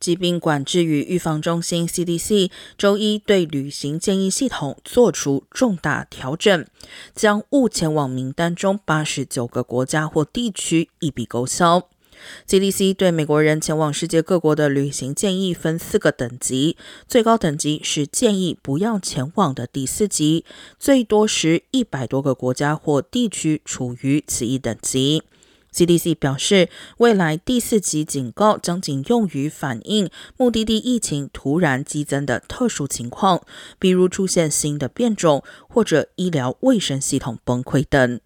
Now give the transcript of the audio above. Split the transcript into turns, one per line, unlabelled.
疾病管制与预防中心 （CDC） 周一对旅行建议系统作出重大调整，将勿前往名单中八十九个国家或地区一笔勾销。CDC 对美国人前往世界各国的旅行建议分四个等级，最高等级是建议不要前往的第四级，最多时一百多个国家或地区处于此一等级。CDC 表示，未来第四级警告将仅用于反映目的地疫情突然激增的特殊情况，比如出现新的变种或者医疗卫生系统崩溃等。